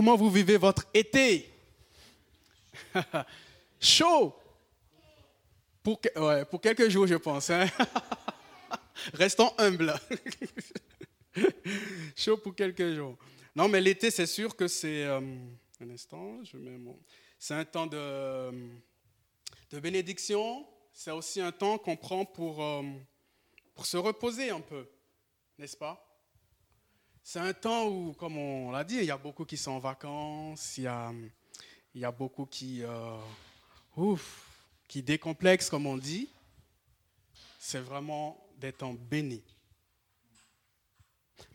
Comment vous vivez votre été? Chaud pour, pour quelques jours, je pense. Hein? Restons humbles. Chaud pour quelques jours. Non, mais l'été, c'est sûr que c'est... Euh, un instant, je mets mon... C'est un temps de, de bénédiction. C'est aussi un temps qu'on prend pour, euh, pour se reposer un peu, n'est-ce pas? C'est un temps où, comme on l'a dit, il y a beaucoup qui sont en vacances, il y a, beaucoup qui, euh, qui décomplexent, comme on dit. C'est vraiment des temps bénis.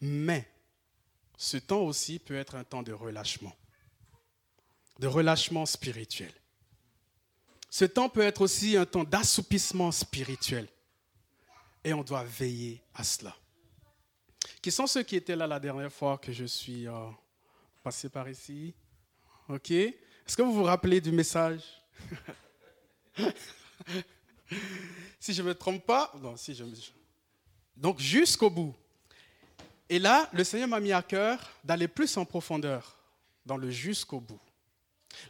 Mais ce temps aussi peut être un temps de relâchement, de relâchement spirituel. Ce temps peut être aussi un temps d'assoupissement spirituel. Et on doit veiller à cela. Qui sont ceux qui étaient là la dernière fois que je suis euh, passé par ici? Ok? Est-ce que vous vous rappelez du message? Si je ne me trompe pas, non, si je me... Donc jusqu'au bout. Et là, le Seigneur m'a mis à cœur d'aller plus en profondeur dans le jusqu'au bout.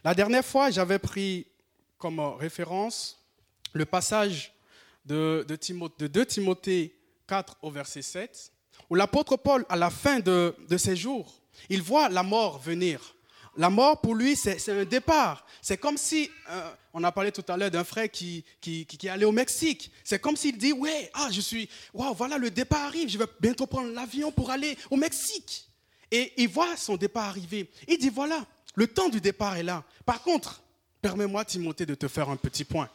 La dernière fois, j'avais pris comme référence le passage de, de, 2 Timothée 4 au verset 7, où l'apôtre Paul, à la fin de, de ses jours, il voit la mort venir. La mort, pour lui, c'est un départ. C'est comme si, euh, on a parlé tout à l'heure d'un frère qui, qui, qui, allé au Mexique. C'est comme s'il dit, ouais, ah, je suis, waouh, voilà, le départ arrive, je vais bientôt prendre l'avion pour aller au Mexique. Et il voit son départ arriver. Il dit, voilà, le temps du départ est là. Par contre, permets-moi, Timothée, de te faire un petit point.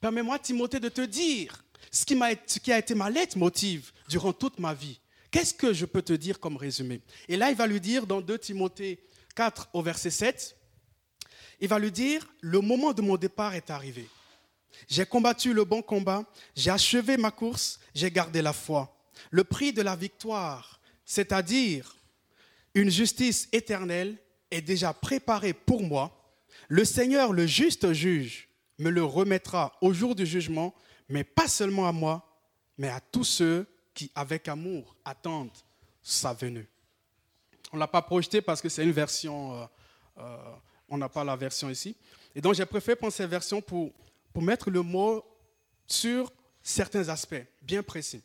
Permets-moi, Timothée, de te dire ce qui, ce qui a été ma lettre motive durant toute ma vie. Qu'est-ce que je peux te dire comme résumé? Et là, il va lui dire dans 2 Timothée 4 au verset 7, il va lui dire, le moment de mon départ est arrivé. J'ai combattu le bon combat, j'ai achevé ma course, j'ai gardé la foi. Le prix de la victoire, c'est-à-dire une justice éternelle, est déjà préparé pour moi. Le Seigneur, le juste juge, me le remettra au jour du jugement, mais pas seulement à moi, mais à tous ceux avec amour, attendent sa venue. On ne l'a pas projeté parce que c'est une version, euh, euh, on n'a pas la version ici. Et donc j'ai préféré prendre cette version pour, pour mettre le mot sur certains aspects bien précis.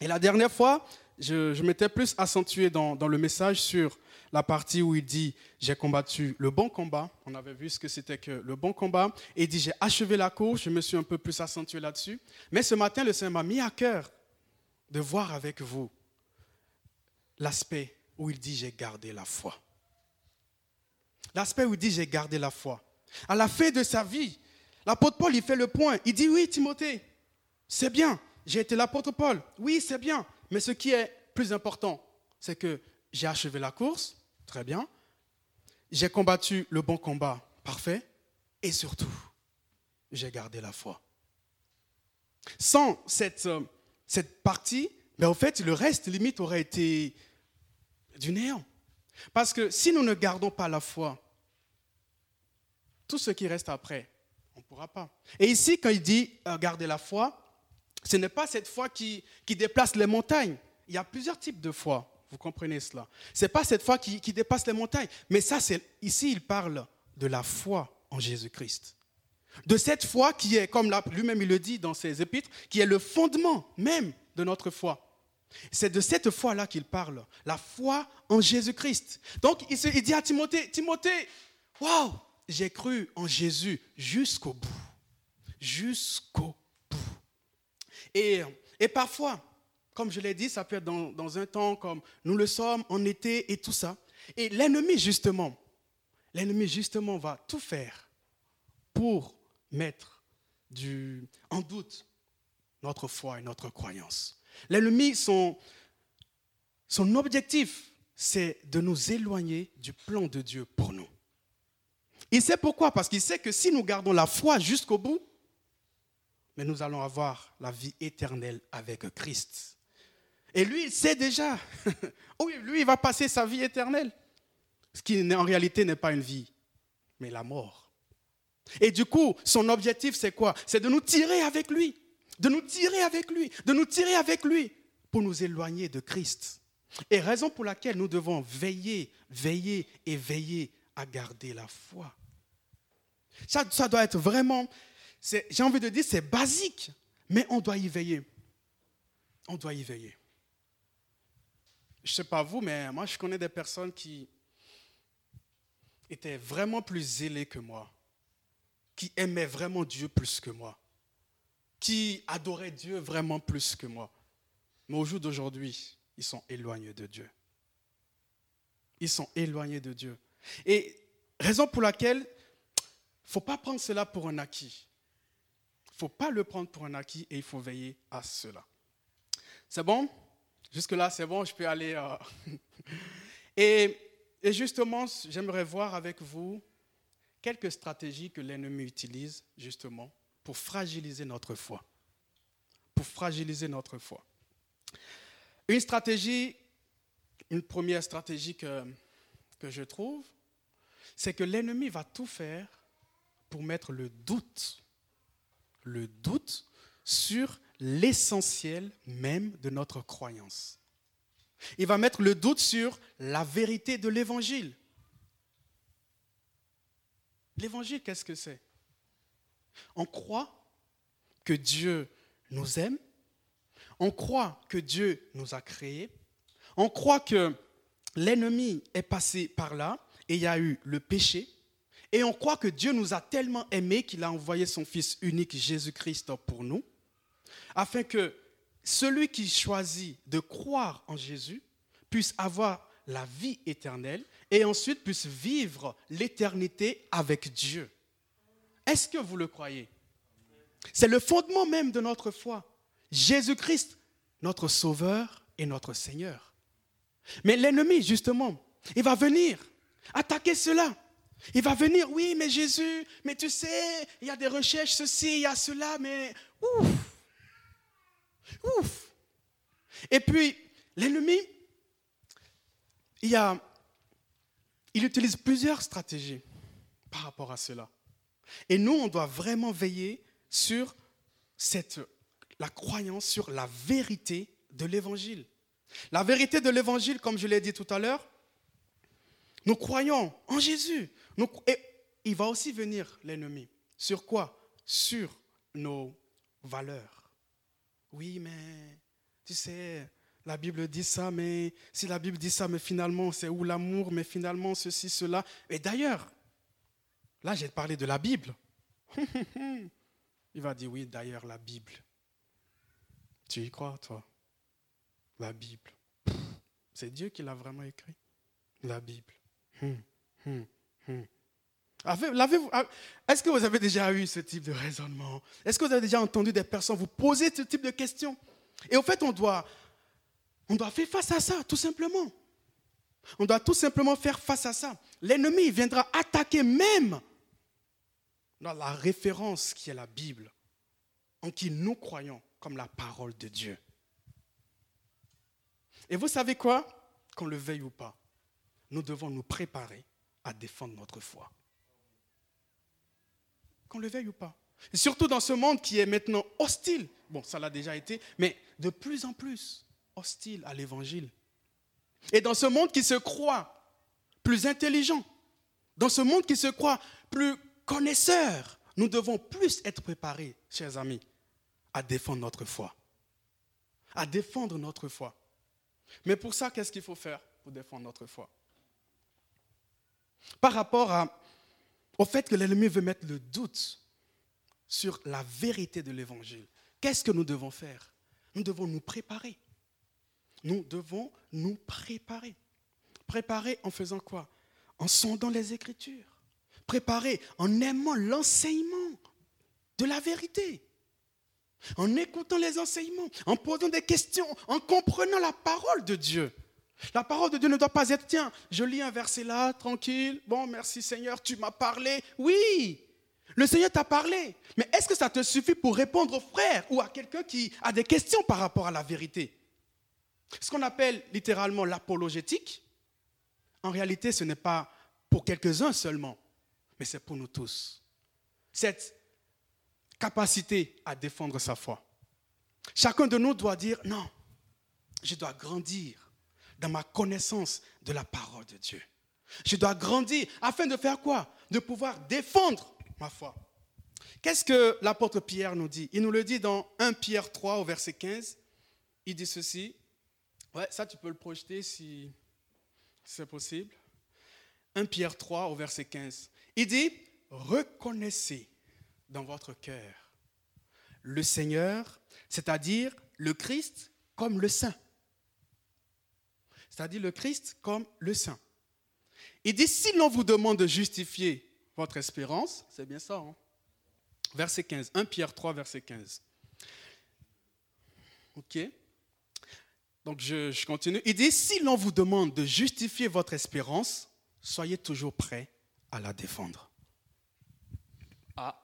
Et la dernière fois, je, m'étais plus accentué dans, dans, le message sur la partie où il dit j'ai combattu le bon combat. On avait vu ce que c'était que le bon combat. Et il dit j'ai achevé la course. Je me suis un peu plus accentué là-dessus. Mais ce matin, le Seigneur m'a mis à cœur de voir avec vous l'aspect où il dit j'ai gardé la foi. L'aspect où il dit j'ai gardé la foi. À la fin de sa vie, l'apôtre Paul, il fait le point. Il dit oui, Timothée, c'est bien, j'ai été l'apôtre Paul. Oui, c'est bien. Mais ce qui est plus important, c'est que j'ai achevé la course, très bien. J'ai combattu le bon combat, parfait. Et surtout, j'ai gardé la foi. Sans cette, euh, cette partie, mais au fait, le reste, limite, aurait été du néant. Parce que si nous ne gardons pas la foi, tout ce qui reste après, on ne pourra pas. Et ici, quand il dit euh, garder la foi, ce n'est pas cette foi qui, déplace les montagnes. Il y a plusieurs types de foi. Vous comprenez cela Ce n'est pas cette foi qui, qui, dépasse les montagnes. Mais ça, ici, il parle de la foi en Jésus-Christ. De cette foi qui est, comme lui-même il le dit dans ses épîtres, qui est le fondement même de notre foi. C'est de cette foi-là qu'il parle, la foi en Jésus-Christ. Donc il, dit à Timothée, Timothée, waouh, j'ai cru en Jésus jusqu'au bout. Jusqu'au bout. Et, et parfois, comme je l'ai dit, ça peut être dans, dans, un temps comme nous le sommes, en été et tout ça. Et l'ennemi, justement, l'ennemi, justement, va tout faire pour mettre en doute notre foi et notre croyance. L'ennemi, son, son objectif, c'est de nous éloigner du plan de Dieu pour nous. Il sait pourquoi Parce qu'il sait que si nous gardons la foi jusqu'au bout, mais nous allons avoir la vie éternelle avec Christ. Et lui, il sait déjà. oui, lui, il va passer sa vie éternelle. Ce qui en réalité n'est pas une vie, mais la mort. Et du coup, son objectif, c'est quoi? C'est de nous tirer avec lui de nous tirer avec lui, de nous tirer avec lui pour nous éloigner de Christ. Et raison pour laquelle nous devons veiller, veiller et veiller à garder la foi. Ça, ça doit être vraiment, j'ai envie de dire, c'est basique, mais on doit y veiller. On doit y veiller. Je ne sais pas vous, mais moi, je connais des personnes qui étaient vraiment plus zélées que moi, qui aimaient vraiment Dieu plus que moi, qui adoraient Dieu vraiment plus que moi. Mais au jour d'aujourd'hui, ils sont éloignés de Dieu. Ils sont éloignés de Dieu. Et raison pour laquelle il ne faut pas prendre cela pour un acquis. Il ne faut pas le prendre pour un acquis et il faut veiller à cela. C'est bon? Jusque-là, c'est bon, je peux aller. Euh, et justement, j'aimerais voir avec vous quelques stratégies que l'ennemi utilise justement pour fragiliser notre foi. Pour fragiliser notre foi. Une stratégie, une première stratégie que, que je trouve, c'est que l'ennemi va tout faire pour mettre le doute, le doute sur l'essentiel même de notre croyance. Il va mettre le doute sur la vérité de l'évangile. L'évangile, qu'est-ce que c'est? On croit que Dieu nous aime, on croit que Dieu nous a créés, on croit que l'ennemi est passé par là et il y a eu le péché, et on croit que Dieu nous a tellement aimés qu'il a envoyé son Fils unique Jésus-Christ pour nous afin que celui qui choisit de croire en Jésus puisse avoir la vie éternelle et ensuite puisse vivre l'éternité avec Dieu. Est-ce que vous le croyez? C'est le fondement même de notre foi. Jésus-Christ, notre Sauveur et notre Seigneur. Mais l'ennemi, justement, il va venir attaquer cela. Il va venir, oui, mais Jésus, mais tu sais, il y a des recherches, ceci, il y a cela, mais ouf, Ouf. Et puis, l'ennemi, il, a, il utilise plusieurs stratégies par rapport à cela. Et nous, on doit vraiment veiller sur la croyance, sur la vérité de l'évangile. La vérité de l'évangile, comme je l'ai dit tout à l'heure, nous croyons en Jésus. et il va aussi venir, l'ennemi. Sur quoi? Sur nos valeurs. Oui, mais tu sais, la Bible dit ça, mais si la Bible dit ça, mais finalement, c'est où l'amour, mais finalement, ceci, cela. Et d'ailleurs, là, j'ai parlé de la Bible. Il va dire, oui, d'ailleurs, la Bible. Tu y crois, toi? La Bible. C'est Dieu qui l'a vraiment écrit. La Bible. Hum, hum, hum. Ah, est-ce que vous avez déjà eu ce type de raisonnement? Est-ce que vous avez déjà entendu des personnes vous poser ce type de questions? Et au fait, on doit, on doit faire face à ça, tout simplement. On doit tout simplement faire face à ça. L'ennemi viendra attaquer même dans la référence qui est la Bible, en qui nous croyons comme la parole de Dieu. Et vous savez quoi? Qu'on le veuille ou pas, nous devons nous préparer à défendre notre foi qu'on le veuille ou pas. Surtout dans ce monde qui est maintenant hostile, bon, ça l'a déjà été, mais de plus en plus hostile à l'évangile. Et dans ce monde qui se croit plus intelligent, dans ce monde qui se croit plus connaisseur, nous devons plus être préparés, chers amis, à défendre notre foi. À défendre notre foi. Mais pour ça, qu'est-ce qu'il faut faire pour défendre notre foi? Par rapport au fait que l'ennemi veut mettre le doute sur la vérité de l'évangile. Qu'est-ce que nous devons faire? Nous devons nous préparer. Nous devons nous préparer. Préparer en faisant quoi? En sondant les Écritures. Préparer en aimant l'enseignement de la vérité. En écoutant les enseignements, en posant des questions, en comprenant la parole de Dieu. La parole de Dieu ne doit pas être, tiens, je lis un verset là, tranquille, bon, merci Seigneur, tu m'as parlé. Oui, le Seigneur t'a parlé. Mais est-ce que ça te suffit pour répondre au frère ou à quelqu'un qui a des questions par rapport à la vérité? Ce qu'on appelle littéralement l'apologétique, en réalité, ce n'est pas pour quelques-uns seulement, mais c'est pour nous tous. Cette capacité à défendre sa foi. Chacun de nous doit dire, non, je dois grandir dans ma connaissance de la parole de Dieu. Je dois grandir afin de faire quoi? De pouvoir défendre ma foi. Qu'est-ce que l'apôtre Pierre nous dit? Il nous le dit dans 1 Pierre 3 au verset 15. Il dit ceci. Ouais, ça tu peux le projeter si c'est possible. 1 Pierre 3 au verset 15. Il dit, reconnaissez dans votre cœur le Seigneur, c'est-à-dire le Christ comme le Saint. C'est-à-dire le Christ comme le Saint. Il dit, si l'on vous demande de justifier votre espérance, c'est bien ça, hein? verset 15, 1 Pierre 3, verset 15. OK Donc je, continue. Il dit, si l'on vous demande de justifier votre espérance, soyez toujours prêt à la défendre. Ah,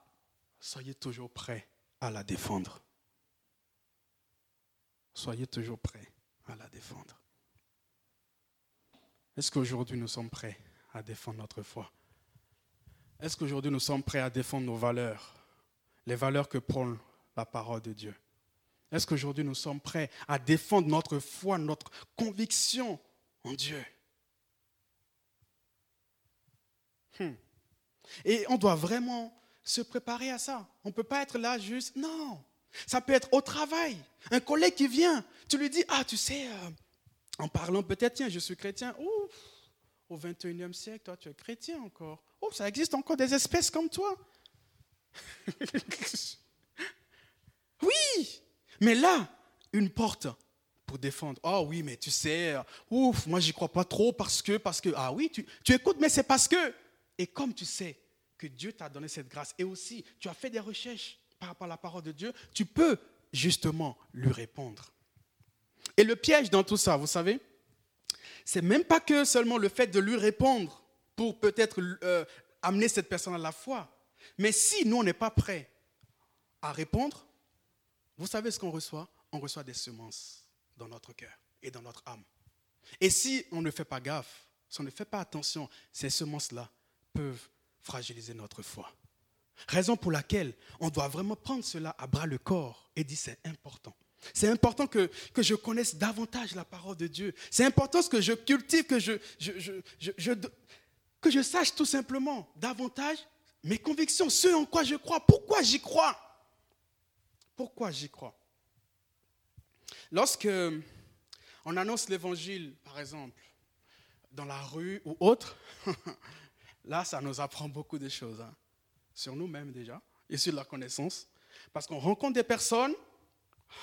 soyez toujours prêt à la défendre. Soyez toujours prêt à la défendre. Est-ce qu'aujourd'hui nous sommes prêts à défendre notre foi? Est-ce qu'aujourd'hui nous sommes prêts à défendre nos valeurs, les valeurs que prône la parole de Dieu? Est-ce qu'aujourd'hui nous sommes prêts à défendre notre foi, notre conviction en Dieu? Hmm. Et on doit vraiment se préparer à ça. On ne peut pas être là juste, non. Ça peut être au travail. Un collègue qui vient, tu lui dis, ah, tu sais, euh, en parlant peut-être, tiens, je suis chrétien. Ouf, au 21e siècle, toi, tu es chrétien encore. Oh, ça existe encore des espèces comme toi. oui, mais là, une porte pour défendre. Oh oui, mais tu sais, ouf, moi j'y crois pas trop parce que, parce que, ah oui, tu, écoutes, mais c'est parce que. Et comme tu sais que Dieu t'a donné cette grâce et aussi tu as fait des recherches par rapport à la parole de Dieu, tu peux justement lui répondre. Et le piège dans tout ça, vous savez, c'est même pas que seulement le fait de lui répondre pour peut-être euh, amener cette personne à la foi, mais si nous on n'est pas prêt à répondre, vous savez ce qu'on reçoit? On reçoit des semences dans notre cœur et dans notre âme. Et si on ne fait pas gaffe, si on ne fait pas attention, ces semences-là peuvent fragiliser notre foi. Raison pour laquelle on doit vraiment prendre cela à bras le corps et dire c'est important. C'est important que, que, je connaisse davantage la parole de Dieu. C'est important que je cultive, que je, que je sache tout simplement davantage mes convictions, ce en quoi je crois. Pourquoi j'y crois Pourquoi j'y crois? Lorsque on annonce l'évangile, par exemple, dans la rue ou autre, Là, ça nous apprend beaucoup de choses, hein. sur nous-mêmes déjà, et sur la connaissance. Parce qu'on rencontre des personnes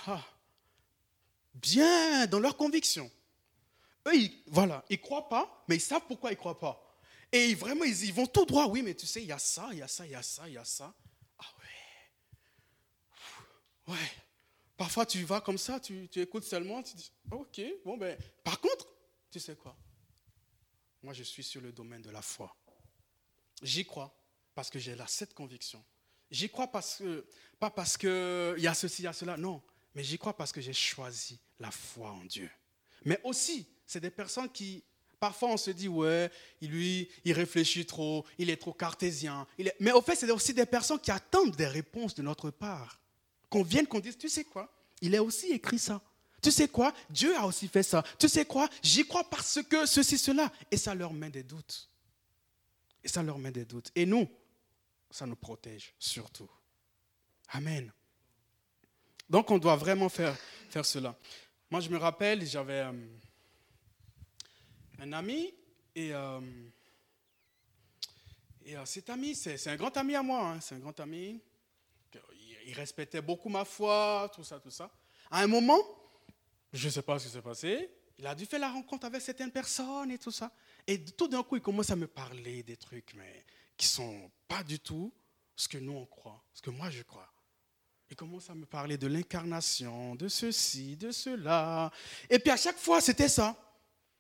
ah, bien dans leurs convictions. Eux, ils, voilà, ils ne croient pas, mais ils savent pourquoi ils ne croient pas. Et vraiment, ils, ils, vont tout droit. Oui, mais tu sais, il y a ça, il y a ça, il y a ça, il y a ça. Ah ouais. Parfois, tu vas comme ça, tu, écoutes seulement, tu dis, ok, bon, ben, par contre, tu sais quoi? Moi, je suis sur le domaine de la foi. J'y crois parce que j'ai là cette conviction. J'y crois parce que, pas parce qu'il y a ceci, il y a cela, non. Mais j'y crois parce que j'ai choisi la foi en Dieu. Mais aussi, c'est des personnes qui, parfois on se dit, ouais, lui, il réfléchit trop, il est trop cartésien. Mais au fait, c'est aussi des personnes qui attendent des réponses de notre part. Qu'on vienne, qu'on dise, tu sais quoi, il a aussi écrit ça. Tu sais quoi, Dieu a aussi fait ça. Tu sais quoi, j'y crois parce que ceci, cela. Et ça leur met des doutes. Et ça leur met des doutes. Et nous, ça nous protège surtout. Amen. Donc on doit vraiment faire, cela. Moi, je me rappelle, j'avais euh, un ami et, euh, euh, cet ami, c'est un grand ami à moi, hein. c'est un grand ami. Il respectait beaucoup ma foi, tout ça, tout ça. À un moment, je ne sais pas ce qui s'est passé, il a dû faire la rencontre avec certaines personnes et tout ça. Et tout d'un coup, il commence à me parler des trucs mais, qui sont pas du tout ce que nous on croit, ce que moi je crois. Il commence à me parler de l'incarnation, de ceci, de cela. Et puis à chaque fois, c'était ça.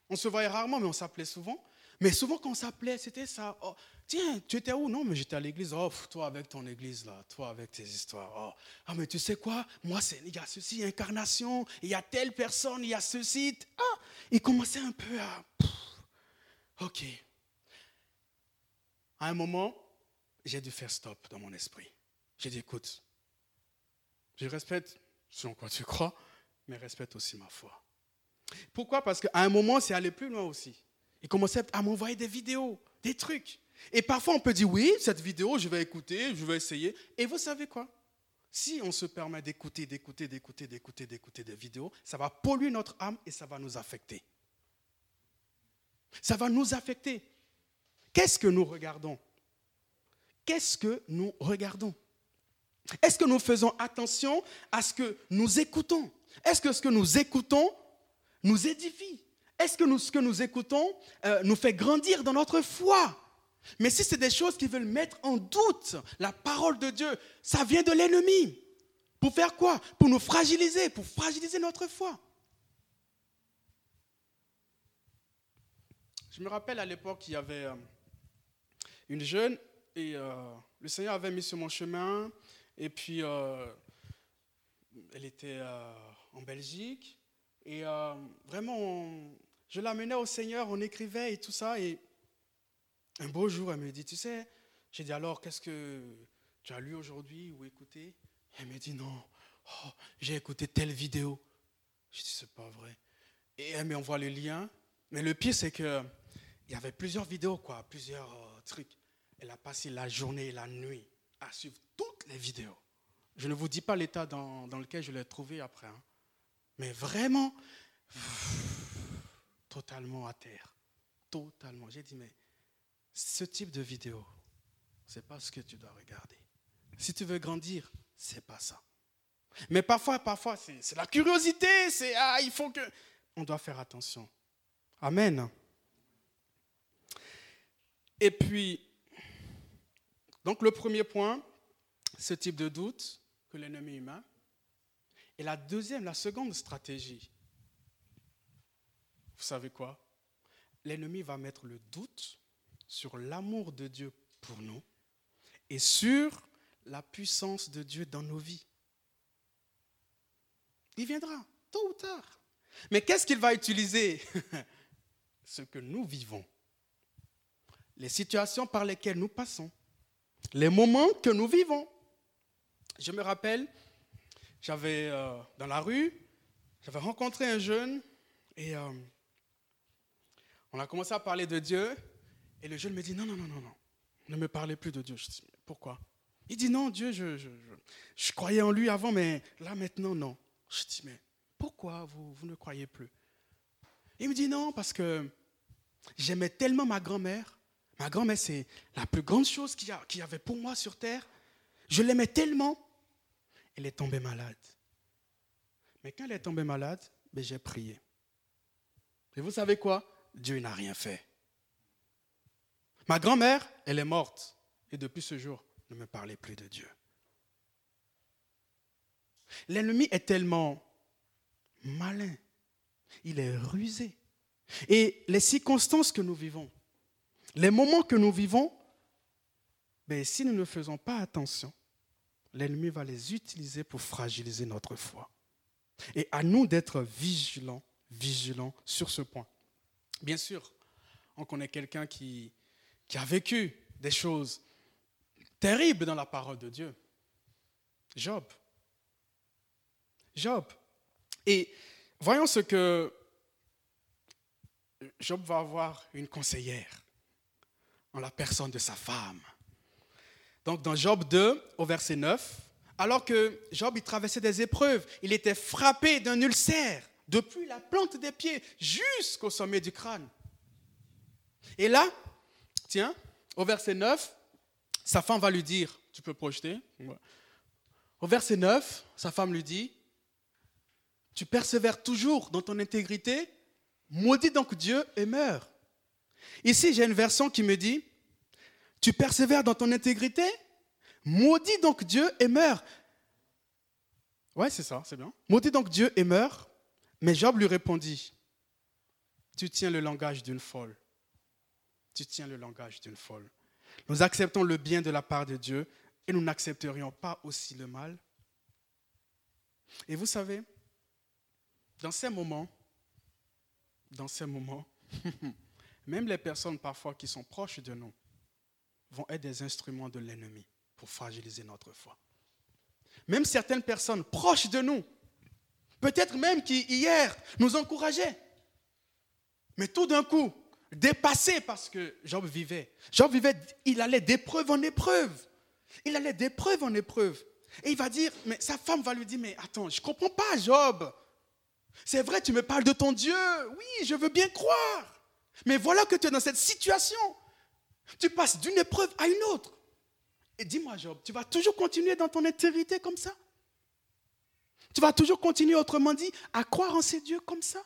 On se voyait rarement, mais on s'appelait souvent. Mais souvent, quand on s'appelait, c'était ça. Oh, tiens, tu étais où? Non, mais j'étais à l'église. Oh, toi avec ton église, là. Toi avec tes histoires. Oh. Ah, mais tu sais quoi? Moi, il y a ceci, incarnation. Il y a telle personne, il y a ceci. Ah, il commençait un peu à. Ok. À un moment, j'ai dû faire stop dans mon esprit. J'ai dit, écoute, je respecte ce en quoi tu crois, mais respecte aussi ma foi. Pourquoi? Parce qu'à un moment, c'est allé plus loin aussi. Il commençait à m'envoyer des vidéos, des trucs. Et parfois, on peut dire, oui, cette vidéo, je vais écouter, je vais essayer. Et vous savez quoi? Si on se permet d'écouter, d'écouter, d'écouter, d'écouter, d'écouter des vidéos, ça va polluer notre âme et ça va nous affecter. Ça va nous affecter. Qu'est-ce que nous regardons? Qu'est-ce que nous regardons? Est-ce que nous faisons attention à ce que nous écoutons? Est-ce que ce que nous écoutons nous édifie? Est-ce que ce que nous écoutons euh, nous fait grandir dans notre foi? Mais si c'est des choses qui veulent mettre en doute la parole de Dieu, ça vient de l'ennemi. Pour faire quoi? Pour nous fragiliser, pour fragiliser notre foi. Je me rappelle à l'époque, il y avait euh, une jeune et euh, le Seigneur avait mis sur mon chemin. Et puis, elle était en Belgique. Et euh, vraiment, je l'amenais au Seigneur, on écrivait et tout ça. Et un beau jour, elle me dit, tu sais, j'ai dit alors, qu'est-ce que tu as lu aujourd'hui ou écouté? Elle me dit, non, oh, j'ai écouté telle vidéo. Je dis, c'est pas vrai. Et elle m'envoie le lien. Mais le pire, c'est qu'il y avait plusieurs vidéos, quoi, plusieurs euh, trucs. Elle a passé la journée et la nuit à suivre toutes les vidéos. Je ne vous dis pas l'état dans, dans lequel je l'ai trouvé après. Hein. Mais vraiment, totalement à terre. Totalement. J'ai dit, mais ce type de vidéo, c'est pas ce que tu dois regarder. Si tu veux grandir, c'est pas ça. Mais parfois, parfois, c'est la curiosité, c'est ah, il faut que. On doit faire attention. Amen. Et puis, donc le premier point, ce type de doute que l'ennemi humain et la deuxième, la seconde stratégie, vous savez quoi? L'ennemi va mettre le doute sur l'amour de Dieu pour nous et sur la puissance de Dieu dans nos vies. Il viendra, tôt ou tard. Mais qu'est-ce qu'il va utiliser? Ce que nous vivons, les situations par lesquelles nous passons, les moments que nous vivons. Je me rappelle, j'avais euh, dans la rue, j'avais rencontré un jeune et euh, on a commencé à parler de Dieu. Et le jeune me dit non, non, non, non, non, ne me parlez plus de Dieu. Je dis pourquoi? Il dit non, Dieu, je, je, je, croyais en lui avant, mais là maintenant, non. Je dis mais pourquoi vous, vous ne croyez plus? Il me dit non, parce que j'aimais tellement ma grand-mère. Ma grand-mère, c'est la plus grande chose qu'il y avait pour moi sur terre. Je l'aimais tellement elle est tombée malade. Mais quand elle est tombée malade, ben, j'ai prié. Et vous savez quoi? Dieu n'a rien fait. Ma grand-mère, elle est morte. Et depuis ce jour, ne me parlez plus de Dieu. L'ennemi est tellement malin. Il est rusé. Et les circonstances que nous vivons, les moments que nous vivons, ben, si nous ne faisons pas attention, l'ennemi va les utiliser pour fragiliser notre foi. Et à nous d'être vigilants, vigilants sur ce point. Bien sûr, on connaît quelqu'un qui, qui a vécu des choses terribles dans la parole de Dieu. Job. Job. Et voyons ce que Job va avoir une conseillère en la personne de sa femme. Donc dans Job 2, au verset 9, alors que Job il traversait des épreuves, il était frappé d'un ulcère depuis la plante des pieds jusqu'au sommet du crâne. Et là, tiens, au verset 9, sa femme va lui dire, tu peux projeter, au verset 9, sa femme lui dit, tu persévères toujours dans ton intégrité, maudit donc Dieu et meurs. Ici, j'ai une version qui me dit, tu persévères dans ton intégrité Maudit donc Dieu et meurs. Ouais, c'est ça, c'est bien. Maudit donc Dieu et meurs. Mais Job lui répondit Tu tiens le langage d'une folle. Tu tiens le langage d'une folle. Nous acceptons le bien de la part de Dieu et nous n'accepterions pas aussi le mal. Et vous savez, dans ces moments, dans ces moments, même les personnes parfois qui sont proches de nous, vont être des instruments de l'ennemi pour fragiliser notre foi. Même certaines personnes proches de nous, peut-être même qui hier nous encourageaient, Mais tout d'un coup, dépassé parce que Job vivait. Job vivait, il allait d'épreuve en épreuve. Il allait d'épreuve en épreuve. Et il va dire, mais sa femme va lui dire, mais attends, je ne comprends pas, Job. C'est vrai, tu me parles de ton Dieu. Oui, je veux bien croire. Mais voilà que tu es dans cette situation. Tu passes d'une épreuve à une autre. Et dis-moi, Job, tu vas toujours continuer dans ton intégrité comme ça? Tu vas toujours continuer, autrement dit, à croire en ces dieux comme ça?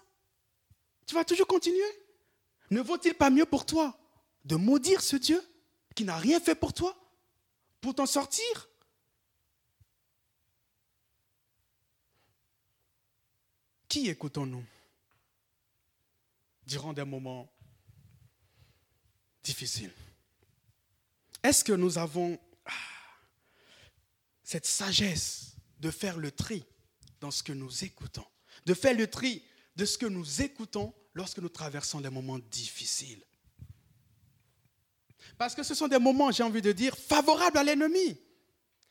Tu vas toujours continuer? Ne vaut-il pas mieux pour toi de maudire ce Dieu qui n'a rien fait pour toi pour t'en sortir? Qui écoutons-nous durant des moments difficiles? Est-ce que nous avons ah, cette sagesse de faire le tri dans ce que nous écoutons, de faire le tri de ce que nous écoutons lorsque nous traversons des moments difficiles Parce que ce sont des moments, j'ai envie de dire, favorables à l'ennemi.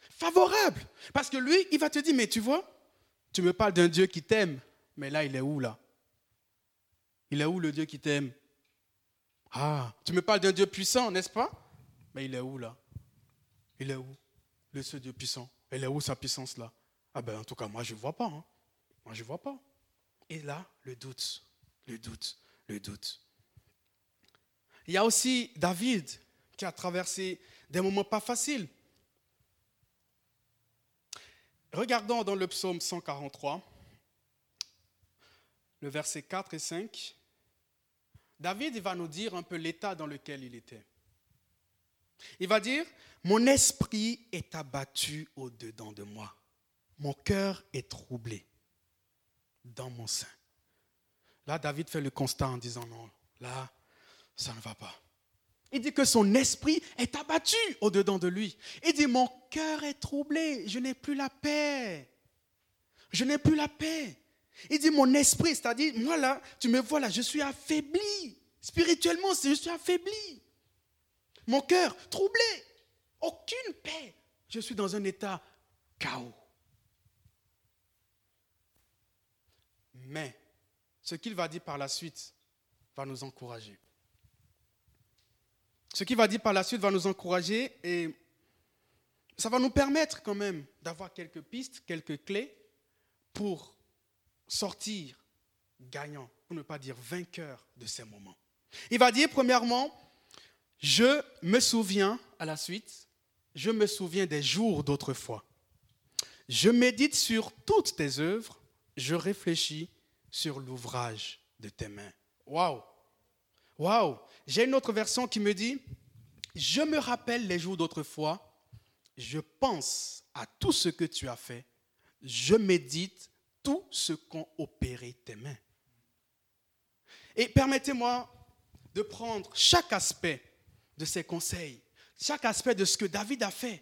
Favorables. Parce que lui, il va te dire, mais tu vois, tu me parles d'un Dieu qui t'aime, mais là, il est où là? Il est où le Dieu qui t'aime? Ah, tu me parles d'un Dieu puissant, n'est-ce pas? Mais il est où là? Il est où? Le ce Dieu puissant Il est où sa puissance là? Ah ben en tout cas, moi je ne vois pas. Hein. Moi je ne vois pas. Et là, le doute, le doute, le doute. Il y a aussi David qui a traversé des moments pas faciles. Regardons dans le psaume 143 le verset 4 et 5, David va nous dire un peu l'état dans lequel il était. Il va dire, mon esprit est abattu au-dedans de moi. Mon cœur est troublé dans mon sein. Là, David fait le constat en disant, non, là, ça ne va pas. Il dit que son esprit est abattu au-dedans de lui. Il dit, mon cœur est troublé, je n'ai plus la paix. Je n'ai plus la paix. Il dit mon esprit, c'est-à-dire, moi là, tu me vois là, je suis affaibli. Spirituellement, je suis affaibli. Mon cœur troublé. Aucune paix. Je suis dans un état chaos. Mais ce qu'il va dire par la suite va nous encourager. Ce qu'il va dire par la suite va nous encourager et ça va nous permettre quand même d'avoir quelques pistes, quelques clés pour sortir gagnant, pour ne pas dire vainqueur de ces moments. Il va dire premièrement, je me souviens à la suite, je me souviens des jours d'autrefois. Je médite sur toutes tes œuvres, je réfléchis sur l'ouvrage de tes mains. Waouh! Waouh! J'ai une autre version qui me dit, je me rappelle les jours d'autrefois, je pense à tout ce que tu as fait, je médite tout ce qu'ont opéré tes mains. Et permettez-moi de prendre chaque aspect de ces conseils, chaque aspect de ce que David a fait.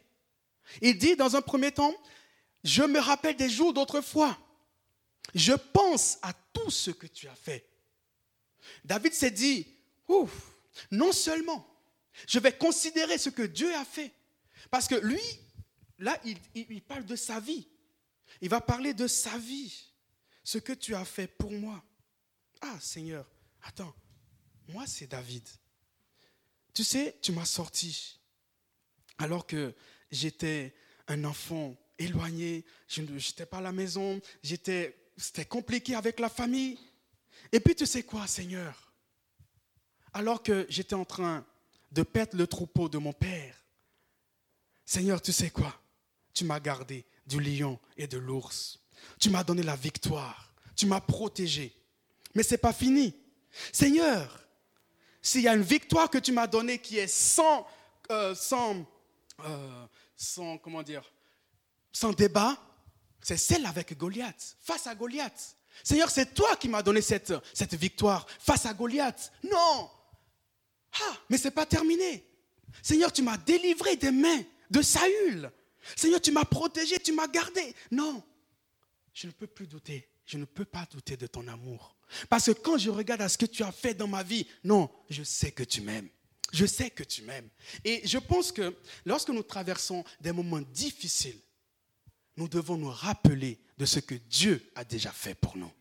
Il dit dans un premier temps, je me rappelle des jours d'autrefois. Je pense à tout ce que tu as fait. David s'est dit, ouf, non seulement je vais considérer ce que Dieu a fait, parce que lui, là, il, parle de sa vie. Il va parler de sa vie, ce que tu as fait pour moi. Ah Seigneur, attends, moi c'est David. Tu sais, tu m'as sorti alors que j'étais un enfant éloigné, je n'étais pas à la maison, c'était compliqué avec la famille. Et puis tu sais quoi, Seigneur? Alors que j'étais en train de perdre le troupeau de mon père, Seigneur, tu sais quoi? Tu m'as gardé du lion et de l'ours. Tu m'as donné la victoire. Tu m'as protégé. Mais ce n'est pas fini. Seigneur, s'il y a une victoire que tu m'as donnée qui est sans, euh, euh, sans, comment dire, sans débat, c'est celle avec Goliath, face à Goliath. Seigneur, c'est toi qui m'as donné cette, victoire face à Goliath. Non. Ah, mais ce n'est pas terminé. Seigneur, tu m'as délivré des mains de Saül. Seigneur, tu m'as protégé, tu m'as gardé. Non, je ne peux plus douter. Je ne peux pas douter de ton amour. Parce que quand je regarde à ce que tu as fait dans ma vie, non, je sais que tu m'aimes. Je sais que tu m'aimes. Et je pense que lorsque nous traversons des moments difficiles, nous devons nous rappeler de ce que Dieu a déjà fait pour nous.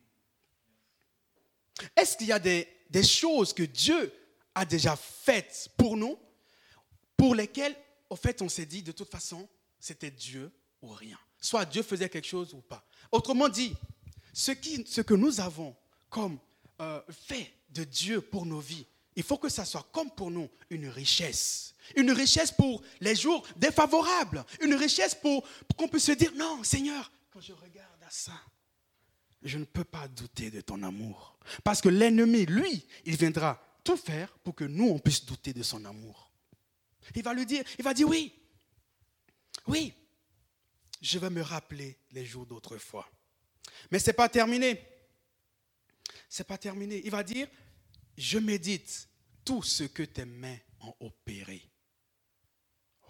Est-ce qu'il y a des, choses que Dieu a déjà faites pour nous, pour lesquelles, au fait, on s'est dit, de toute façon, c'était Dieu ou rien? Soit Dieu faisait quelque chose ou pas. Autrement dit, ce que nous avons comme euh, fait de Dieu pour nos vies, il faut que ça soit comme pour nous une richesse. Une richesse pour les jours défavorables. Une richesse pour, qu'on puisse se dire, non, Seigneur, quand je regarde à ça, je ne peux pas douter de ton amour. Parce que l'ennemi, lui, il viendra tout faire pour que nous, on puisse douter de son amour. Il va lui dire, il va dire oui, oui, je vais me rappeler les jours d'autrefois. Mais ce n'est pas terminé. Ce n'est pas terminé. Il va dire, je médite tout ce que tes mains ont opéré.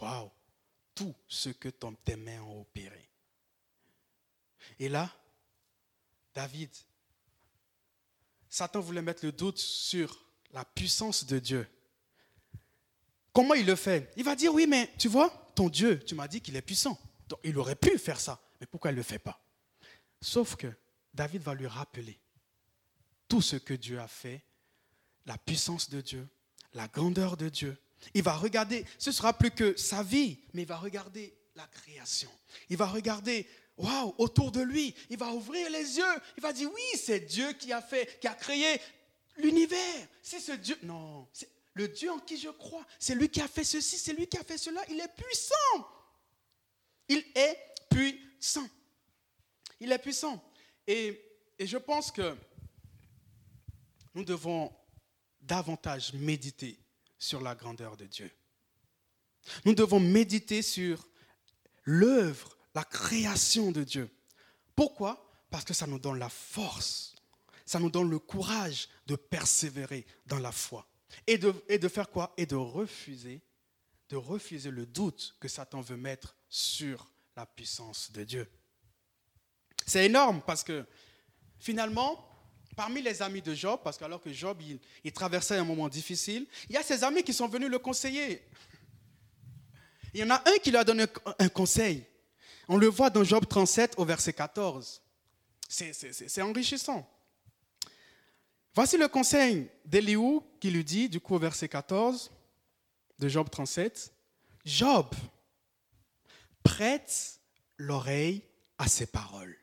Waouh! Tout ce que tes mains ont opéré. Et là, David, Satan voulait mettre le doute sur la puissance de Dieu. Comment il le fait? Il va dire, oui, mais tu vois, ton Dieu, tu m'as dit qu'il est puissant. Il aurait pu faire ça, mais pourquoi il ne le fait pas? Sauf que David va lui rappeler tout ce que Dieu a fait, la puissance de Dieu, la grandeur de Dieu. Il va regarder, ce sera plus que sa vie, mais il va regarder la création. Il va regarder, waouh, autour de lui. Il va ouvrir les yeux. Il va dire, oui, c'est Dieu qui a fait, qui a créé l'univers. C'est ce Dieu. Non, c'est le Dieu en qui je crois. C'est lui qui a fait ceci, c'est lui qui a fait cela. Il est puissant. Il est puissant. Il est puissant. Et, et je pense que nous devons davantage méditer sur la grandeur de Dieu. Nous devons méditer sur l'œuvre, la création de Dieu. Pourquoi? Parce que ça nous donne la force, ça nous donne le courage de persévérer dans la foi. Et de, et de faire quoi? Et de refuser, de refuser le doute que Satan veut mettre sur la puissance de Dieu. C'est énorme parce que finalement, parmi les amis de Job, parce qu'alors que Job, il, traversait un moment difficile, il y a ses amis qui sont venus le conseiller. Il y en a un qui lui a donné un conseil. On le voit dans Job 37 au verset 14. C'est enrichissant. Voici le conseil d'Eliou qui lui dit, du coup au verset 14 de Job 37, Job, prête l'oreille à ses paroles.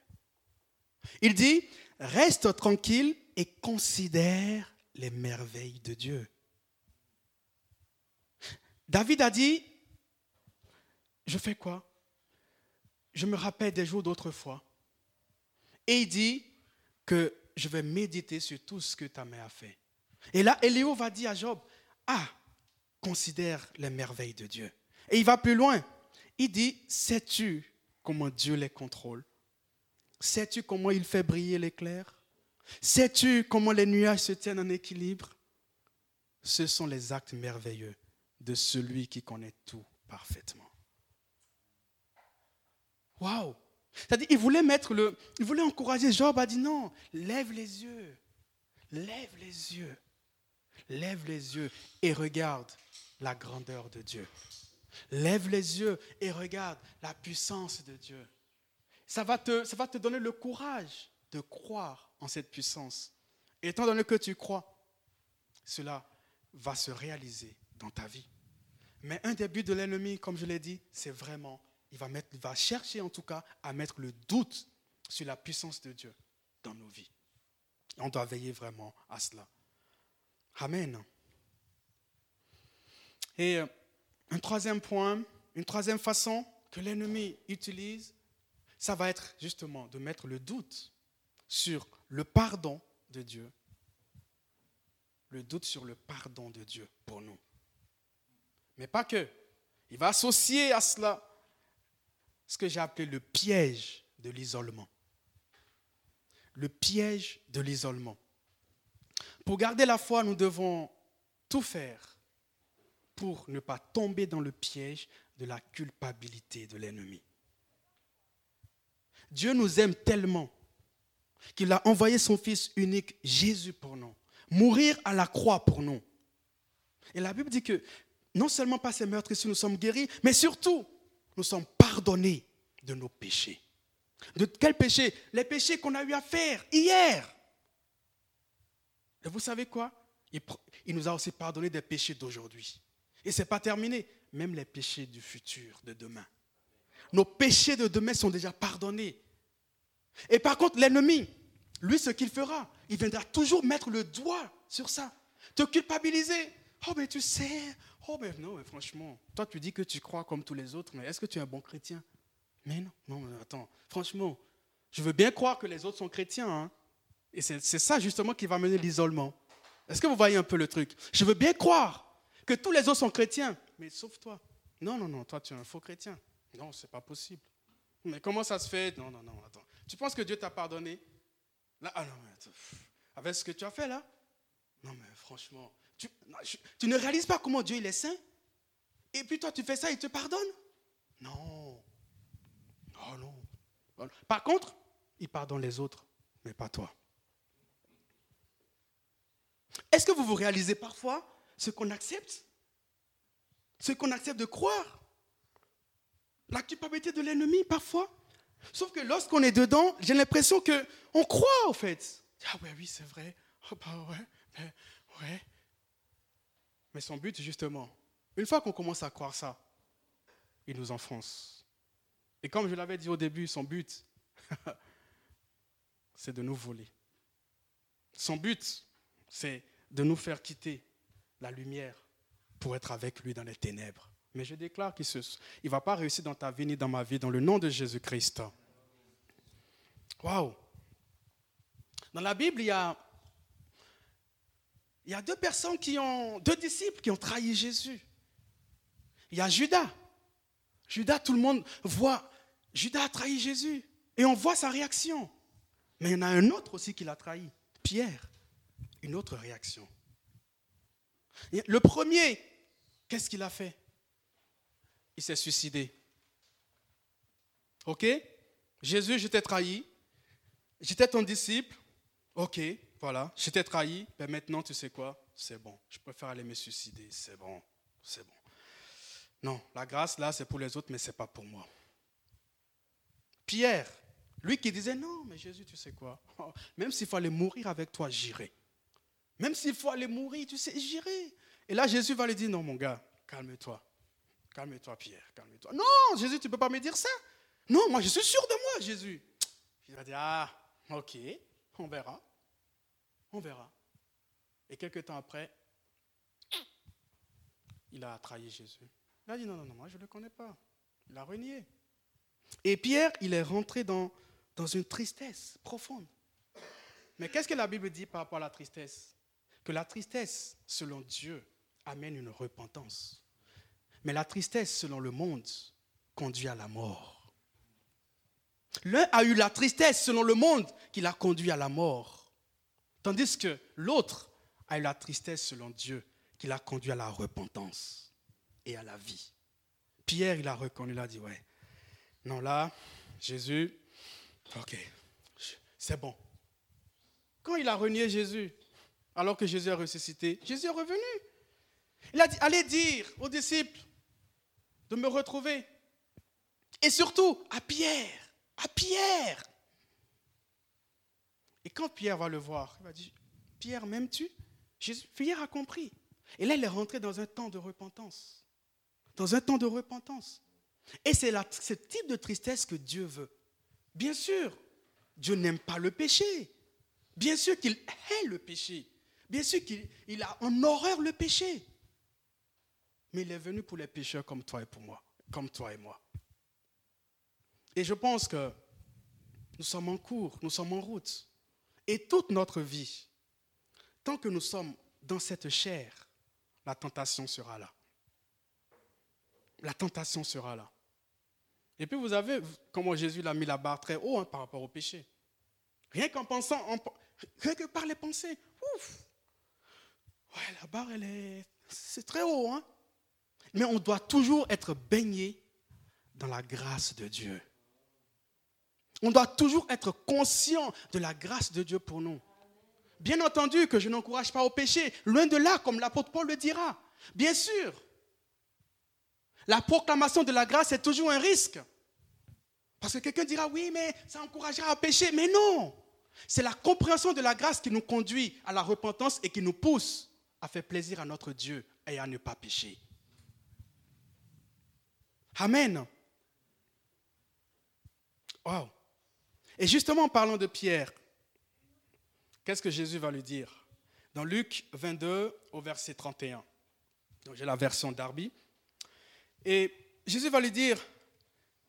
Il dit, reste tranquille et considère les merveilles de Dieu. David a dit, je fais quoi? Je me rappelle des jours d'autrefois. Et il dit que je vais méditer sur tout ce que ta mère a fait. Et là, Éléo va dire à Job, ah, considère les merveilles de Dieu. Et il va plus loin. Il dit, sais-tu comment Dieu les contrôle? Sais-tu comment il fait briller l'éclair? Sais-tu comment les nuages se tiennent en équilibre? Ce sont les actes merveilleux de celui qui connaît tout parfaitement. Waouh C'est-à-dire, il voulait mettre le, il voulait encourager Job a dit non, lève les yeux, lève les yeux, lève les yeux et regarde la grandeur de Dieu. Lève les yeux et regarde la puissance de Dieu. Ça va te, ça va te donner le courage de croire en cette puissance. Et étant donné que tu crois, cela va se réaliser dans ta vie. Mais un des buts de l'ennemi, comme je l'ai dit, c'est vraiment, il va, mettre, il va chercher en tout cas à mettre le doute sur la puissance de Dieu dans nos vies. On doit veiller vraiment à cela. Amen. Et euh, un troisième point, une troisième façon que l'ennemi utilise, ça va être justement de mettre le doute sur le pardon de Dieu. Le doute sur le pardon de Dieu pour nous. Mais pas que. Il va associer à cela ce que j'ai appelé le piège de l'isolement. Le piège de l'isolement. Pour garder la foi, nous devons tout faire pour ne pas tomber dans le piège de la culpabilité de l'ennemi. Dieu nous aime tellement qu'il a envoyé son Fils unique, Jésus, pour nous, mourir à la croix pour nous. Et la Bible dit que non seulement par ces meurtres ici nous sommes guéris, mais surtout nous sommes pardonnés de nos péchés. De quels péchés? Les péchés qu'on a eu à faire hier. Et vous savez quoi? Il, nous a aussi pardonné des péchés d'aujourd'hui. Et ce n'est pas terminé, même les péchés du futur, de demain. Nos péchés de demain sont déjà pardonnés. Et par contre, l'ennemi, lui, ce qu'il fera, il viendra toujours mettre le doigt sur ça, te culpabiliser. Oh, mais tu sais, oh, mais non, mais franchement, toi, tu dis que tu crois comme tous les autres, mais est-ce que tu es un bon chrétien? Mais non, non, mais attends, franchement, je veux bien croire que les autres sont chrétiens, hein. et c'est ça justement qui va mener l'isolement. Est-ce que vous voyez un peu le truc? Je veux bien croire que tous les autres sont chrétiens, mais sauf toi. Non, non, non, toi, tu es un faux chrétien. Non, c'est pas possible. Mais comment ça se fait? Non, non, non, attends. Tu penses que Dieu t'a pardonné? Là, ah non, mais attends. Avec ce que tu as fait là? Non, mais franchement, tu, tu, ne réalises pas comment Dieu il est saint? Et puis toi, tu fais ça, il te pardonne? Non. Oh non. Par contre, il pardonne les autres, mais pas toi. Est-ce que vous vous réalisez parfois ce qu'on accepte? Ce qu'on accepte de croire? La culpabilité de l'ennemi parfois Sauf que lorsqu'on est dedans, j'ai l'impression qu'on croit au fait. Ah ouais, oui, c'est vrai. Oh bah ouais, ouais. Mais son but, justement, une fois qu'on commence à croire ça, il nous enfonce. Et comme je l'avais dit au début, son but, c'est de nous voler. Son but, c'est de nous faire quitter la lumière pour être avec lui dans les ténèbres. Mais je déclare qu'il ne va pas réussir dans ta vie ni dans ma vie, dans le nom de Jésus-Christ. Waouh! Dans la Bible, il y a, il y a deux personnes qui ont, deux disciples qui ont trahi Jésus. Il y a Judas. Judas, tout le monde voit, Judas a trahi Jésus. Et on voit sa réaction. Mais il y en a un autre aussi qui l'a trahi, Pierre. Une autre réaction. Le premier, qu'est-ce qu'il a fait? Il s'est suicidé. Ok? Jésus, je t'ai trahi. J'étais ton disciple. Ok, voilà. Je t'ai trahi. Ben maintenant, tu sais quoi? C'est bon. Je préfère aller me suicider. C'est bon. C'est bon. Non, la grâce, là, c'est pour les autres, mais ce n'est pas pour moi. Pierre, lui qui disait, non, mais Jésus, tu sais quoi? Même s'il fallait mourir avec toi, j'irai. Même s'il faut aller mourir, tu sais, j'irai. Et là, Jésus va lui dire, non, mon gars, calme-toi. Calme-toi, Pierre, calme-toi. Non, Jésus, tu ne peux pas me dire ça? Non, moi, je suis sûr de moi, Jésus. Il va dire, ah, ok, on verra. On verra. Et quelques temps après, il a trahi Jésus. Il a dit, non, non, non, moi, je ne le connais pas. Il a renié. Et Pierre, il est rentré dans, dans une tristesse profonde. Mais qu'est-ce que la Bible dit par rapport à la tristesse? Que la tristesse, selon Dieu, amène une repentance. Mais la tristesse, selon le monde, conduit à la mort. L'un a eu la tristesse, selon le monde, qui l'a conduit à la mort. Tandis que l'autre a eu la tristesse, selon Dieu, qui l'a conduit à la repentance et à la vie. Pierre, il a reconnu, il a dit, ouais, non là, Jésus, ok, c'est bon. Quand il a renié Jésus, alors que Jésus a ressuscité, Jésus est revenu. Il a dit, allez dire aux disciples de me retrouver. Et surtout à Pierre, à Pierre. Et quand Pierre va le voir, il va dire, Pierre, m'aimes-tu? Pierre a compris. Et là, il est rentré dans un temps de repentance. Dans un temps de repentance. Et c'est ce type de tristesse que Dieu veut. Bien sûr, Dieu n'aime pas le péché. Bien sûr qu'il hait le péché. Bien sûr qu'il a en horreur le péché. Mais il est venu pour les pécheurs comme toi et pour moi, comme toi et moi. Et je pense que nous sommes en cours, nous sommes en route. Et toute notre vie, tant que nous sommes dans cette chair, la tentation sera là. La tentation sera là. Et puis vous avez comment Jésus l'a mis la barre très haut hein, par rapport au péché. Rien qu'en pensant, rien que par les pensées. Ouf. Ouais, la barre, elle est, c'est très haut. Hein? Mais on doit toujours être baigné dans la grâce de Dieu. On doit toujours être conscient de la grâce de Dieu pour nous. Bien entendu que je n'encourage pas au péché, loin de là, comme l'apôtre Paul le dira. Bien sûr, la proclamation de la grâce est toujours un risque. Parce que quelqu'un dira, oui, mais ça encouragera à pécher. Mais non, c'est la compréhension de la grâce qui nous conduit à la repentance et qui nous pousse à faire plaisir à notre Dieu et à ne pas pécher. Amen. Wow. Et justement, en parlant de Pierre, qu'est-ce que Jésus va lui dire? Dans Luc 22, au verset 31. J'ai la version d'Arby. Et Jésus va lui dire,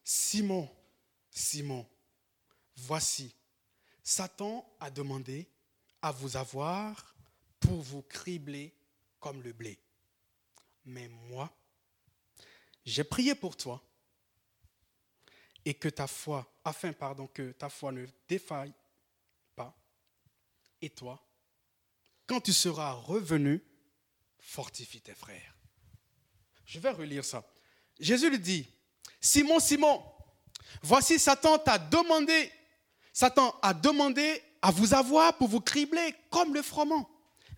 Simon, Simon, voici, Satan a demandé à vous avoir pour vous cribler comme le blé. Mais moi, j'ai prié pour toi et que ta foi, afin que ta foi ne défaille pas. Et toi, quand tu seras revenu, fortifie tes frères. Je vais relire ça. Jésus lui dit, Simon, Simon, voici Satan t'a demandé, Satan a demandé à vous avoir pour vous cribler comme le froment.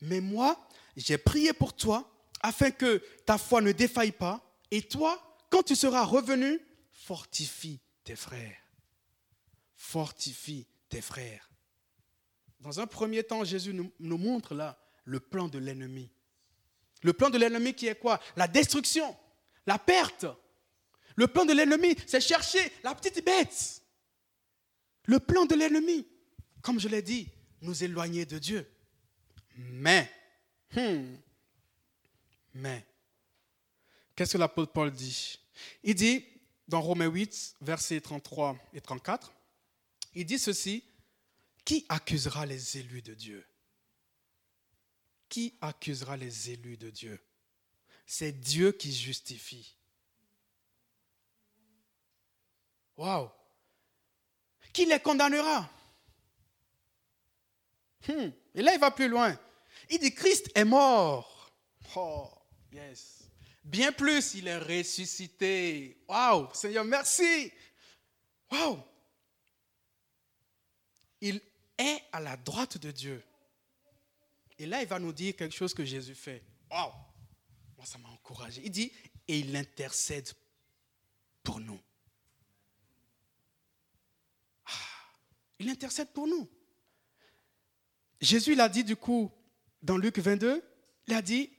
Mais moi, j'ai prié pour toi afin que ta foi ne défaille pas. Et toi, quand tu seras revenu, fortifie tes frères. Fortifie tes frères. Dans un premier temps, Jésus nous, montre là le plan de l'ennemi. Le plan de l'ennemi qui est quoi? La destruction, la perte. Le plan de l'ennemi, c'est chercher la petite bête. Le plan de l'ennemi, comme je l'ai dit, nous éloigner de Dieu. Mais, hmm, mais, qu'est-ce que l'apôtre Paul dit? Il dit, dans Romains 8, versets 33 et 34, il dit ceci, qui accusera les élus de Dieu? Qui accusera les élus de Dieu? C'est Dieu qui justifie. Waouh Qui les condamnera? Hmm. Et là, il va plus loin. Il dit Christ est mort. Oh, yes. Bien plus, il est ressuscité. Waouh, Seigneur, merci. Waouh. Il est à la droite de Dieu. Et là, il va nous dire quelque chose que Jésus fait. Waouh. Moi, ça m'a encouragé. Il dit, et il intercède pour nous. Ah, il intercède pour nous. Jésus l'a dit du coup dans Luc 22, il a dit,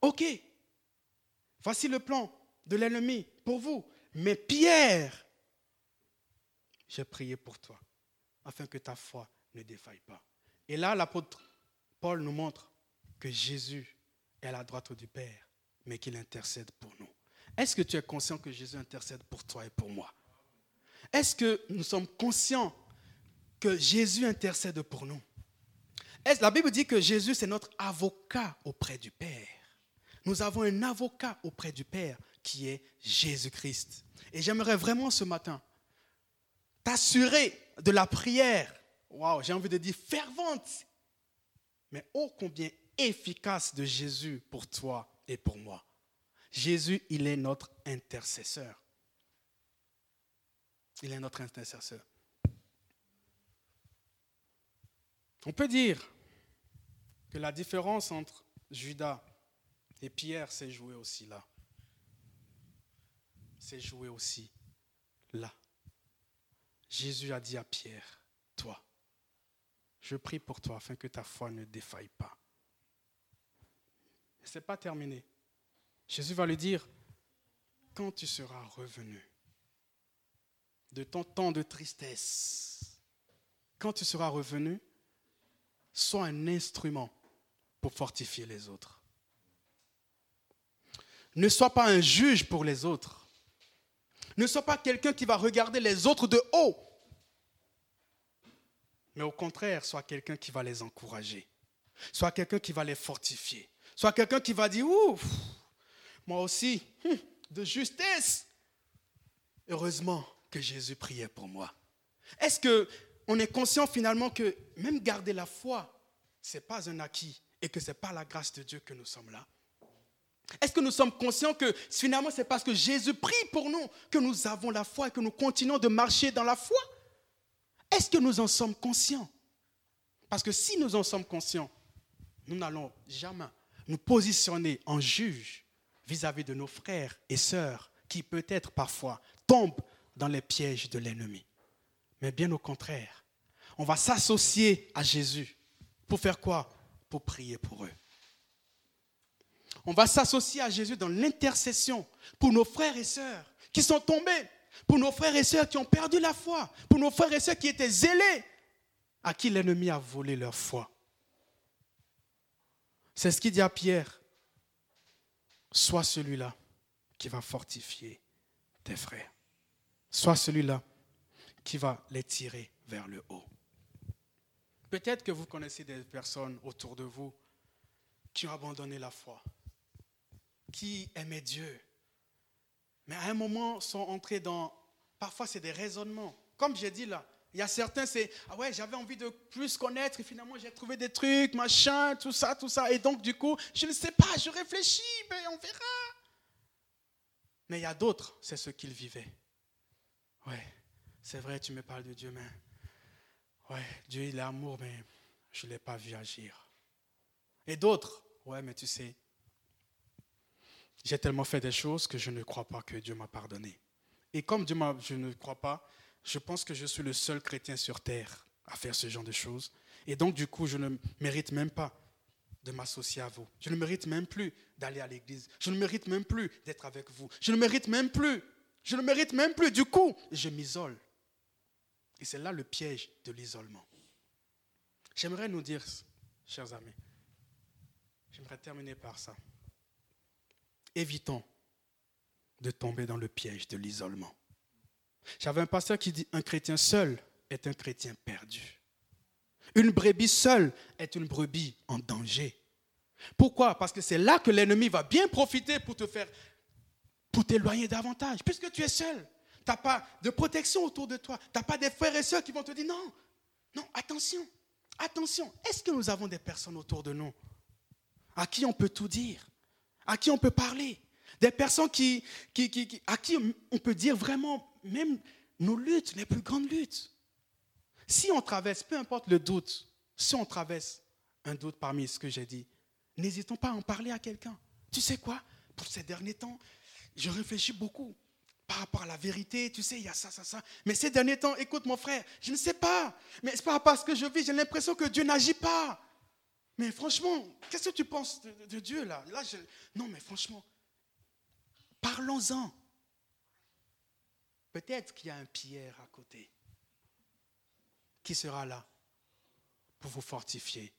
OK, voici le plan de l'ennemi pour vous. Mais Pierre, j'ai prié pour toi, afin que ta foi ne défaille pas. Et là, l'apôtre Paul nous montre que Jésus est à la droite du Père, mais qu'il intercède pour nous. Est-ce que tu es conscient que Jésus intercède pour toi et pour moi? Est-ce que nous sommes conscients que Jésus intercède pour nous? La Bible dit que Jésus, c'est notre avocat auprès du Père. Nous avons un avocat auprès du Père qui est Jésus-Christ. Et j'aimerais vraiment ce matin t'assurer de la prière, waouh, j'ai envie de dire fervente, mais ô combien efficace de Jésus pour toi et pour moi. Jésus, il est notre intercesseur. Il est notre intercesseur. On peut dire que la différence entre Judas et Pierre s'est jouée aussi là. S'est jouée aussi là. Jésus a dit à Pierre, toi, je prie pour toi afin que ta foi ne défaille pas. Ce n'est pas terminé. Jésus va lui dire, quand tu seras revenu de ton temps de tristesse, quand tu seras revenu, sois un instrument pour fortifier les autres. Ne sois pas un juge pour les autres. Ne sois pas quelqu'un qui va regarder les autres de haut. Mais au contraire, sois quelqu'un qui va les encourager. Sois quelqu'un qui va les fortifier. Sois quelqu'un qui va dire, ouf, moi aussi, hum, de justesse. Heureusement que Jésus priait pour moi. Est-ce que on est conscient finalement que même garder la foi, ce n'est pas un acquis et que c'est par la grâce de Dieu que nous sommes là? Est-ce que nous sommes conscients que finalement c'est parce que Jésus prie pour nous que nous avons la foi et que nous continuons de marcher dans la foi? Est-ce que nous en sommes conscients? Parce que si nous en sommes conscients, nous n'allons jamais nous positionner en juge vis-à-vis de nos frères et sœurs qui peut-être parfois tombent dans les pièges de l'ennemi. Mais bien au contraire, on va s'associer à Jésus pour faire quoi? Pour prier pour eux. On va s'associer à Jésus dans l'intercession pour nos frères et sœurs qui sont tombés, pour nos frères et sœurs qui ont perdu la foi, pour nos frères et sœurs qui étaient zélés, à qui l'ennemi a volé leur foi. C'est ce qu'il dit à Pierre. Sois celui-là qui va fortifier tes frères. Sois celui-là qui va les tirer vers le haut. Peut-être que vous connaissez des personnes autour de vous qui ont abandonné la foi, qui aimaient Dieu, mais à un moment sont entrés dans, parfois c'est des raisonnements. Comme j'ai dit là, il y a certains, c'est, ah ouais, j'avais envie de plus connaître et finalement j'ai trouvé des trucs, machin, tout ça, tout ça. Et donc du coup, je ne sais pas, je réfléchis, mais on verra. Mais il y a d'autres, c'est ce qu'ils vivaient. Ouais, c'est vrai, tu me parles de Dieu, mais ouais, Dieu il est amour, mais je ne l'ai pas vu agir. Et d'autres, ouais, mais tu sais, j'ai tellement fait des choses que je ne crois pas que Dieu m'a pardonné. Et comme Dieu je ne crois pas, je pense que je suis le seul chrétien sur terre à faire ce genre de choses. Et donc, du coup, je ne mérite même pas de m'associer à vous. Je ne mérite même plus d'aller à l'église. Je ne mérite même plus d'être avec vous. Je ne mérite même plus. Je ne mérite même plus. Du coup, je m'isole. Et c'est là le piège de l'isolement. J'aimerais nous dire, chers amis, j'aimerais terminer par ça évitons de tomber dans le piège de l'isolement. J'avais un pasteur qui dit, un chrétien seul est un chrétien perdu. Une brebis seule est une brebis en danger. Pourquoi? Parce que c'est là que l'ennemi va bien profiter pour te faire, pour t'éloigner davantage. Puisque tu es seul, tu n'as pas de protection autour de toi, tu n'as pas des frères et sœurs qui vont te dire non, non, attention, attention. Est-ce que nous avons des personnes autour de nous à qui on peut tout dire? À qui on peut parler, des personnes qui, à qui on peut dire vraiment même nos luttes, les plus grandes luttes. Si on traverse, peu importe le doute, si on traverse un doute parmi ce que j'ai dit, n'hésitons pas à en parler à quelqu'un. Tu sais quoi? Pour ces derniers temps, je réfléchis beaucoup par rapport à la vérité. Tu sais, il y a ça, ça, ça. Mais ces derniers temps, écoute mon frère, je ne sais pas. Mais par rapport à ce que je vis, j'ai l'impression que Dieu n'agit pas. Mais franchement, qu'est-ce que tu penses de, Dieu là, là Non, mais franchement, parlons-en. Peut-être qu'il y a un Pierre à côté qui sera là pour vous fortifier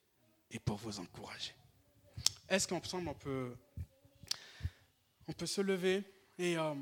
et pour vous encourager. Est-ce qu'ensemble on peut, on peut se lever et... Euh,